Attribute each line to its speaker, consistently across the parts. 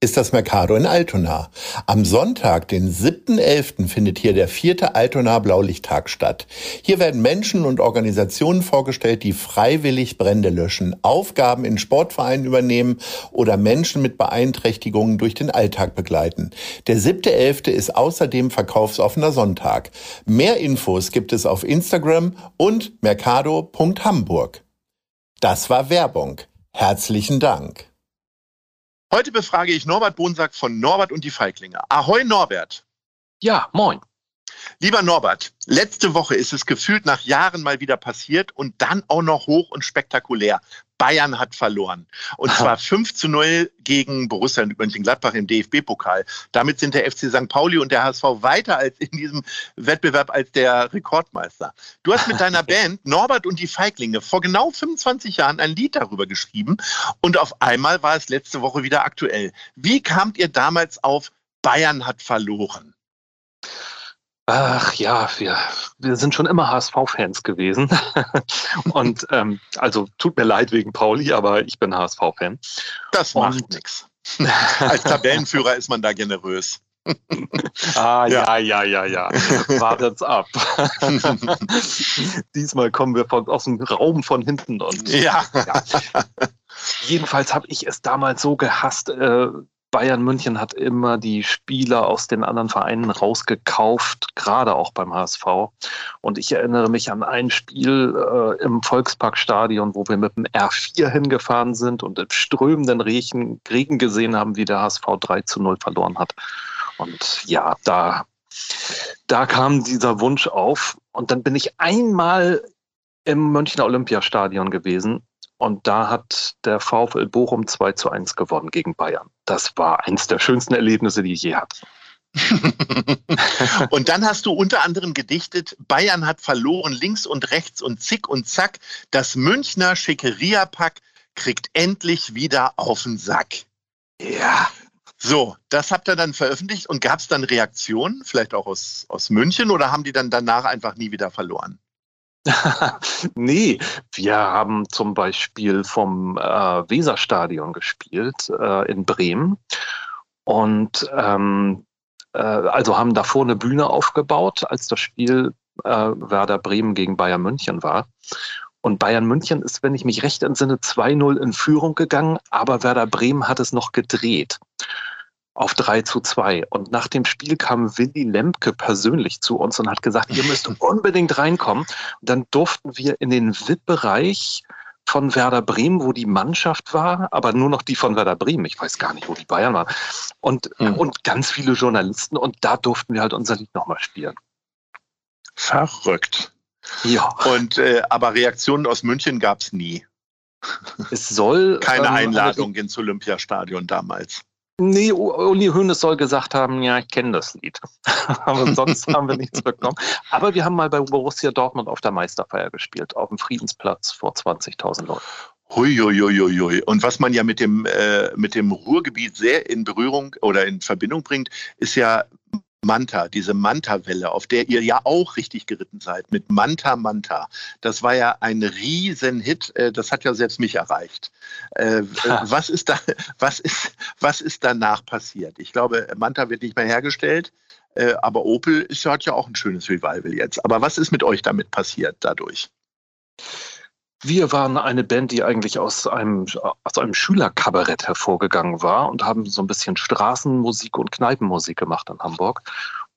Speaker 1: ist das Mercado in Altona. Am Sonntag, den 7.11., findet hier der vierte Altona Blaulichttag statt. Hier werden Menschen und Organisationen vorgestellt, die freiwillig Brände löschen, Aufgaben in Sportvereinen übernehmen oder Menschen mit Beeinträchtigungen durch den Alltag begleiten. Der 7.11. ist außerdem verkaufsoffener Sonntag. Mehr Infos gibt es auf Instagram und mercado.hamburg. Das war Werbung. Herzlichen Dank.
Speaker 2: Heute befrage ich Norbert Bonsack von Norbert und die Feiglinge. Ahoi Norbert.
Speaker 3: Ja, moin.
Speaker 2: Lieber Norbert, letzte Woche ist es gefühlt nach Jahren mal wieder passiert und dann auch noch hoch und spektakulär. Bayern hat verloren. Und zwar 5 zu 0 gegen Borussia Mönchengladbach im DFB-Pokal. Damit sind der FC St. Pauli und der HSV weiter als in diesem Wettbewerb als der Rekordmeister. Du hast mit deiner Band Norbert und die Feiglinge vor genau 25 Jahren ein Lied darüber geschrieben und auf einmal war es letzte Woche wieder aktuell. Wie kamt ihr damals auf Bayern hat verloren?
Speaker 3: Ach ja, wir, wir sind schon immer HSV-Fans gewesen. und ähm, also tut mir leid wegen Pauli, aber ich bin HSV-Fan.
Speaker 2: Das macht nichts. Als Tabellenführer ist man da generös.
Speaker 3: ah, ja, ja, ja, ja. ja. Wartet's ab. Diesmal kommen wir von, aus dem Raum von hinten und.
Speaker 2: Ja. ja.
Speaker 3: Jedenfalls habe ich es damals so gehasst, äh, Bayern München hat immer die Spieler aus den anderen Vereinen rausgekauft, gerade auch beim HSV. Und ich erinnere mich an ein Spiel äh, im Volksparkstadion, wo wir mit dem R4 hingefahren sind und im strömenden Regen, Regen gesehen haben, wie der HSV 3 zu 0 verloren hat. Und ja, da, da kam dieser Wunsch auf. Und dann bin ich einmal im Münchner Olympiastadion gewesen und da hat der VfL Bochum 2 zu 1 gewonnen gegen Bayern. Das war eins der schönsten Erlebnisse, die ich je hatte.
Speaker 2: und dann hast du unter anderem gedichtet, Bayern hat verloren links und rechts und zick und zack. Das Münchner Schickeria-Pack kriegt endlich wieder auf den Sack. Ja. So, das habt ihr dann veröffentlicht und gab es dann Reaktionen, vielleicht auch aus, aus München, oder haben die dann danach einfach nie wieder verloren?
Speaker 3: nee, wir haben zum Beispiel vom äh, Weserstadion gespielt äh, in Bremen und ähm, äh, also haben davor eine Bühne aufgebaut, als das Spiel äh, Werder Bremen gegen Bayern München war. Und Bayern München ist, wenn ich mich recht entsinne, 2-0 in Führung gegangen, aber Werder Bremen hat es noch gedreht auf 3 zu 2. Und nach dem Spiel kam Willy Lemke persönlich zu uns und hat gesagt, ihr müsst unbedingt reinkommen. Und dann durften wir in den VIP-Bereich von Werder Bremen, wo die Mannschaft war, aber nur noch die von Werder Bremen. Ich weiß gar nicht, wo die Bayern waren. Und, mhm. und ganz viele Journalisten. Und da durften wir halt unser Lied nochmal spielen.
Speaker 2: Verrückt. Ja. Und äh, aber Reaktionen aus München gab es nie.
Speaker 3: Es soll
Speaker 2: keine ähm, Einladung ins Olympiastadion damals.
Speaker 3: Nee, Uli Hoeneß soll gesagt haben, ja, ich kenne das Lied. Aber sonst haben wir nichts bekommen. Aber wir haben mal bei Borussia Dortmund auf der Meisterfeier gespielt, auf dem Friedensplatz vor 20.000 Leuten.
Speaker 2: Huiuiuiui. Und was man ja mit dem, äh, mit dem Ruhrgebiet sehr in Berührung oder in Verbindung bringt, ist ja Manta, diese Manta-Welle, auf der ihr ja auch richtig geritten seid, mit Manta Manta. Das war ja ein Riesenhit, äh, das hat ja selbst mich erreicht. Äh, was, ist da, was, ist, was ist danach passiert? Ich glaube, Manta wird nicht mehr hergestellt, äh, aber Opel ist, hat ja auch ein schönes Revival jetzt. Aber was ist mit euch damit passiert dadurch?
Speaker 3: Wir waren eine Band, die eigentlich aus einem, aus einem Schülerkabarett hervorgegangen war und haben so ein bisschen Straßenmusik und Kneipenmusik gemacht in Hamburg.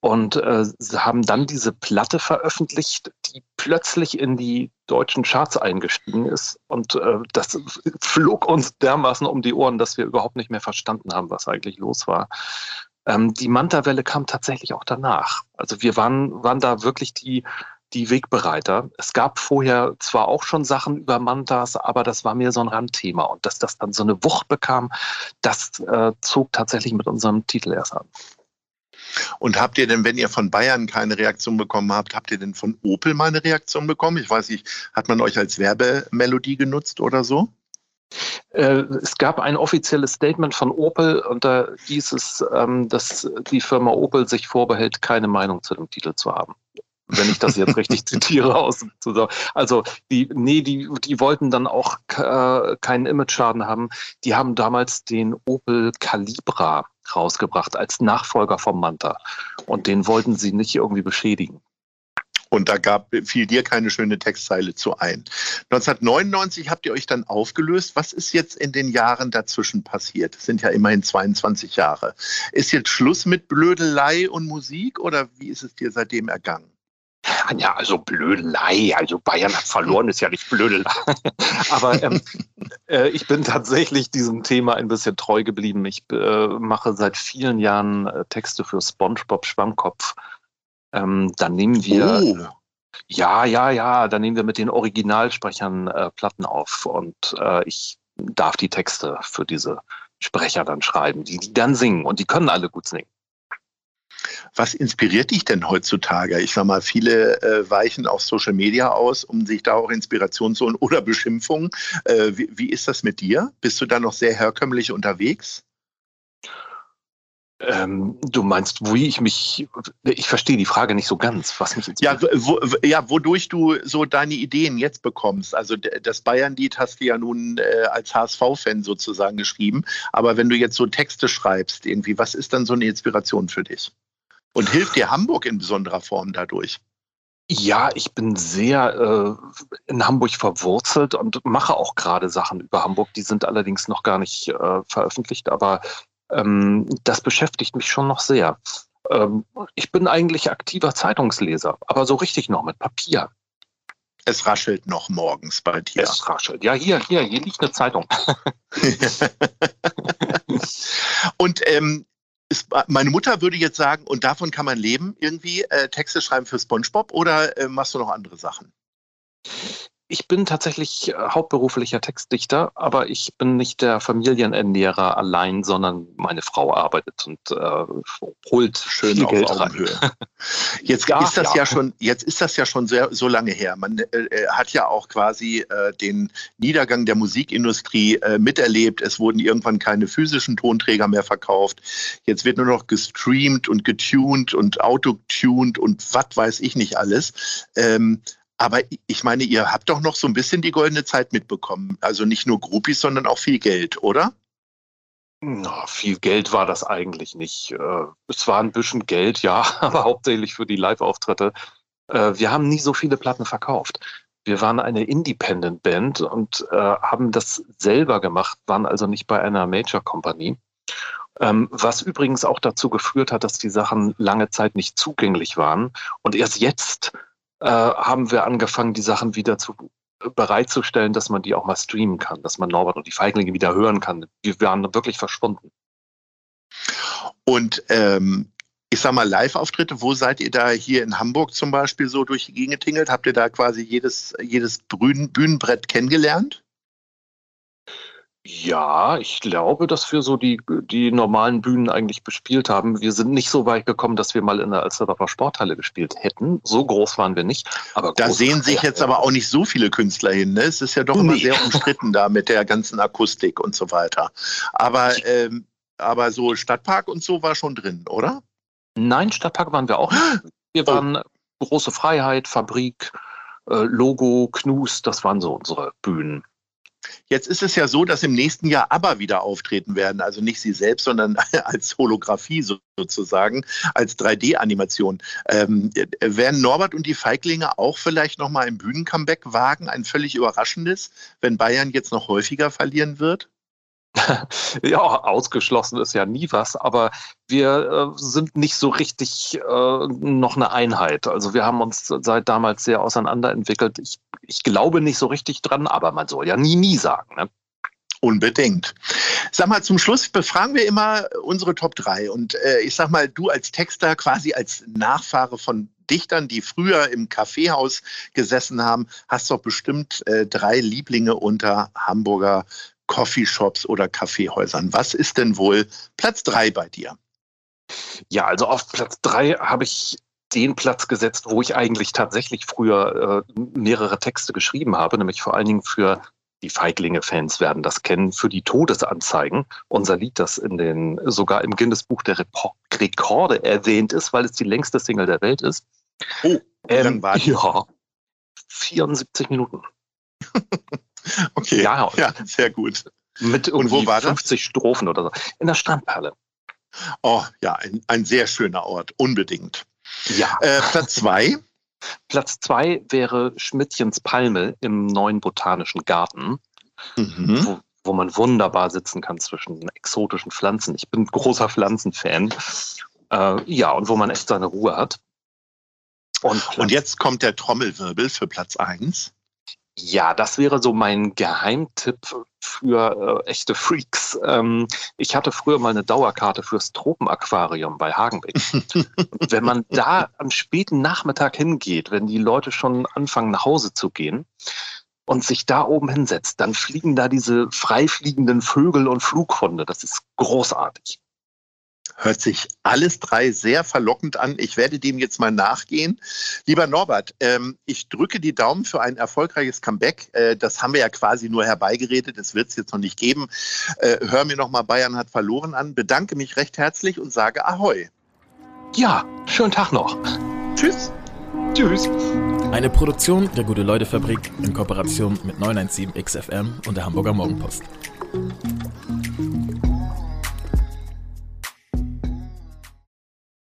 Speaker 3: Und äh, haben dann diese Platte veröffentlicht, die plötzlich in die deutschen Charts eingestiegen ist. Und äh, das flog uns dermaßen um die Ohren, dass wir überhaupt nicht mehr verstanden haben, was eigentlich los war. Ähm, die Manta-Welle kam tatsächlich auch danach. Also wir waren, waren da wirklich die, die Wegbereiter. Es gab vorher zwar auch schon Sachen über Mantas, aber das war mehr so ein Randthema. Und dass das dann so eine Wucht bekam, das äh, zog tatsächlich mit unserem Titel erst an.
Speaker 2: Und habt ihr denn, wenn ihr von Bayern keine Reaktion bekommen habt, habt ihr denn von Opel mal eine Reaktion bekommen? Ich weiß nicht, hat man euch als Werbemelodie genutzt oder so?
Speaker 3: Äh, es gab ein offizielles Statement von Opel und da hieß es, ähm, dass die Firma Opel sich vorbehält, keine Meinung zu dem Titel zu haben wenn ich das jetzt richtig zitiere aus Also die, nee, die, die wollten dann auch äh, keinen Image-Schaden haben. Die haben damals den Opel Calibra rausgebracht als Nachfolger vom Manta. Und den wollten sie nicht irgendwie beschädigen.
Speaker 2: Und da gab, fiel dir keine schöne Textzeile zu ein. 1999 habt ihr euch dann aufgelöst. Was ist jetzt in den Jahren dazwischen passiert? Das sind ja immerhin 22 Jahre. Ist jetzt Schluss mit Blödelei und Musik oder wie ist es dir seitdem ergangen?
Speaker 3: Ja, also Blödelei. Also Bayern hat verloren, ist ja nicht Blödelei. Aber ähm, äh, ich bin tatsächlich diesem Thema ein bisschen treu geblieben. Ich äh, mache seit vielen Jahren äh, Texte für SpongeBob Schwammkopf. Ähm, dann nehmen wir. Oh. Ja, ja, ja, dann nehmen wir mit den Originalsprechern äh, Platten auf und äh, ich darf die Texte für diese Sprecher dann schreiben, die, die dann singen und die können alle gut singen.
Speaker 2: Was inspiriert dich denn heutzutage? Ich sag mal, viele äh, weichen auf Social Media aus, um sich da auch Inspiration zu holen oder Beschimpfungen. Äh, wie, wie, ist das mit dir? Bist du da noch sehr herkömmlich unterwegs?
Speaker 3: Ähm, du meinst, wie ich mich, ich verstehe die Frage nicht so ganz, was mich
Speaker 2: ja, wo, ja, wodurch du so deine Ideen jetzt bekommst. Also das Bayern-Lied hast du ja nun äh, als HSV-Fan sozusagen geschrieben, aber wenn du jetzt so Texte schreibst, irgendwie, was ist dann so eine Inspiration für dich? Und hilft dir Hamburg in besonderer Form dadurch?
Speaker 3: Ja, ich bin sehr äh, in Hamburg verwurzelt und mache auch gerade Sachen über Hamburg. Die sind allerdings noch gar nicht äh, veröffentlicht, aber ähm, das beschäftigt mich schon noch sehr. Ähm, ich bin eigentlich aktiver Zeitungsleser, aber so richtig noch mit Papier.
Speaker 2: Es raschelt noch morgens bei dir.
Speaker 3: Es raschelt. Ja, hier, hier, hier liegt eine Zeitung.
Speaker 2: und ähm, ist, meine Mutter würde jetzt sagen, und davon kann man leben, irgendwie äh, Texte schreiben für SpongeBob oder äh, machst du noch andere Sachen?
Speaker 3: Ich bin tatsächlich äh, hauptberuflicher Textdichter, aber ich bin nicht der Familienernährer allein, sondern meine Frau arbeitet und äh, holt schön viel Geld rein.
Speaker 2: Jetzt ja, ist das ja. ja. schon, jetzt ist das ja schon sehr, so lange her. Man äh, äh, hat ja auch quasi äh, den Niedergang der Musikindustrie äh, miterlebt. Es wurden irgendwann keine physischen Tonträger mehr verkauft. Jetzt wird nur noch gestreamt und getuned und autotuned und was weiß ich nicht alles. Ähm, aber ich meine, ihr habt doch noch so ein bisschen die goldene Zeit mitbekommen. Also nicht nur Groupies, sondern auch viel Geld, oder?
Speaker 3: Na, viel Geld war das eigentlich nicht. Äh, es war ein bisschen Geld, ja, aber hauptsächlich für die Live-Auftritte. Äh, wir haben nie so viele Platten verkauft. Wir waren eine Independent-Band und äh, haben das selber gemacht, waren also nicht bei einer Major-Kompanie. Ähm, was übrigens auch dazu geführt hat, dass die Sachen lange Zeit nicht zugänglich waren. Und erst jetzt äh, haben wir angefangen, die Sachen wieder zu bereitzustellen, dass man die auch mal streamen kann, dass man Norbert und die Feiglinge wieder hören kann. Wir waren wirklich verschwunden.
Speaker 2: Und ähm, ich sag mal, Live-Auftritte, wo seid ihr da hier in Hamburg zum Beispiel so durch die Gegend getingelt? Habt ihr da quasi jedes, jedes Bühnenbrett kennengelernt?
Speaker 3: Ja, ich glaube, dass wir so die, die normalen Bühnen eigentlich bespielt haben. Wir sind nicht so weit gekommen, dass wir mal in der Alsterdorfer Sporthalle gespielt hätten. So groß waren wir nicht.
Speaker 2: Aber da sehen sich jetzt aber auch nicht so viele Künstler hin. Ne? Es ist ja doch immer nee. sehr umstritten da mit der ganzen Akustik und so weiter. Aber, ähm, aber so Stadtpark und so war schon drin, oder?
Speaker 3: Nein, Stadtpark waren wir auch nicht. Wir oh. waren Große Freiheit, Fabrik, äh, Logo, Knus, das waren so unsere Bühnen.
Speaker 2: Jetzt ist es ja so, dass im nächsten Jahr aber wieder auftreten werden. Also nicht Sie selbst, sondern als Holographie sozusagen, als 3D-Animation. Ähm, werden Norbert und die Feiglinge auch vielleicht nochmal ein Bühnencomeback wagen? Ein völlig überraschendes, wenn Bayern jetzt noch häufiger verlieren wird?
Speaker 3: ja, ausgeschlossen ist ja nie was, aber wir äh, sind nicht so richtig äh, noch eine Einheit. Also wir haben uns seit damals sehr auseinanderentwickelt. Ich ich glaube nicht so richtig dran, aber man soll ja nie, nie sagen. Ne?
Speaker 2: Unbedingt. Sag mal, zum Schluss befragen wir immer unsere Top 3. Und äh, ich sag mal, du als Texter, quasi als Nachfahre von Dichtern, die früher im Kaffeehaus gesessen haben, hast doch bestimmt äh, drei Lieblinge unter Hamburger Coffeeshops oder Kaffeehäusern. Was ist denn wohl Platz 3 bei dir?
Speaker 3: Ja, also auf Platz 3 habe ich den Platz gesetzt, wo ich eigentlich tatsächlich früher äh, mehrere Texte geschrieben habe, nämlich vor allen Dingen für die Feiglinge-Fans werden das kennen, für die Todesanzeigen. Unser Lied, das in den, sogar im Guinness-Buch der Rekorde erwähnt ist, weil es die längste Single der Welt ist.
Speaker 2: Oh, ähm?
Speaker 3: Ja, 74 Minuten.
Speaker 2: okay, ja, ja, sehr gut.
Speaker 3: Mit Und wo war 50 das? Strophen oder so. In der Strandperle.
Speaker 2: Oh, ja, ein, ein sehr schöner Ort, unbedingt.
Speaker 3: Ja.
Speaker 2: Äh, Platz zwei.
Speaker 3: Platz zwei wäre Schmidtchens Palme im neuen Botanischen Garten, mhm. wo, wo, man wunderbar sitzen kann zwischen exotischen Pflanzen. Ich bin großer Pflanzenfan. Äh, ja, und wo man echt seine Ruhe hat.
Speaker 2: Und, und jetzt kommt der Trommelwirbel für Platz eins.
Speaker 3: Ja, das wäre so mein Geheimtipp für äh, echte Freaks. Ähm, ich hatte früher mal eine Dauerkarte fürs Tropenaquarium bei Hagenbeck. wenn man da am späten Nachmittag hingeht, wenn die Leute schon anfangen nach Hause zu gehen und sich da oben hinsetzt, dann fliegen da diese freifliegenden Vögel und Flughunde. Das ist großartig.
Speaker 2: Hört sich alles drei sehr verlockend an. Ich werde dem jetzt mal nachgehen. Lieber Norbert, ähm, ich drücke die Daumen für ein erfolgreiches Comeback. Äh, das haben wir ja quasi nur herbeigeredet. Das wird es jetzt noch nicht geben. Äh, hör mir nochmal Bayern hat verloren an. Bedanke mich recht herzlich und sage Ahoi.
Speaker 3: Ja, schönen Tag noch.
Speaker 2: Tschüss.
Speaker 3: Tschüss.
Speaker 4: Eine Produktion der Gute-Leute-Fabrik in Kooperation mit 917XFM und der Hamburger Morgenpost.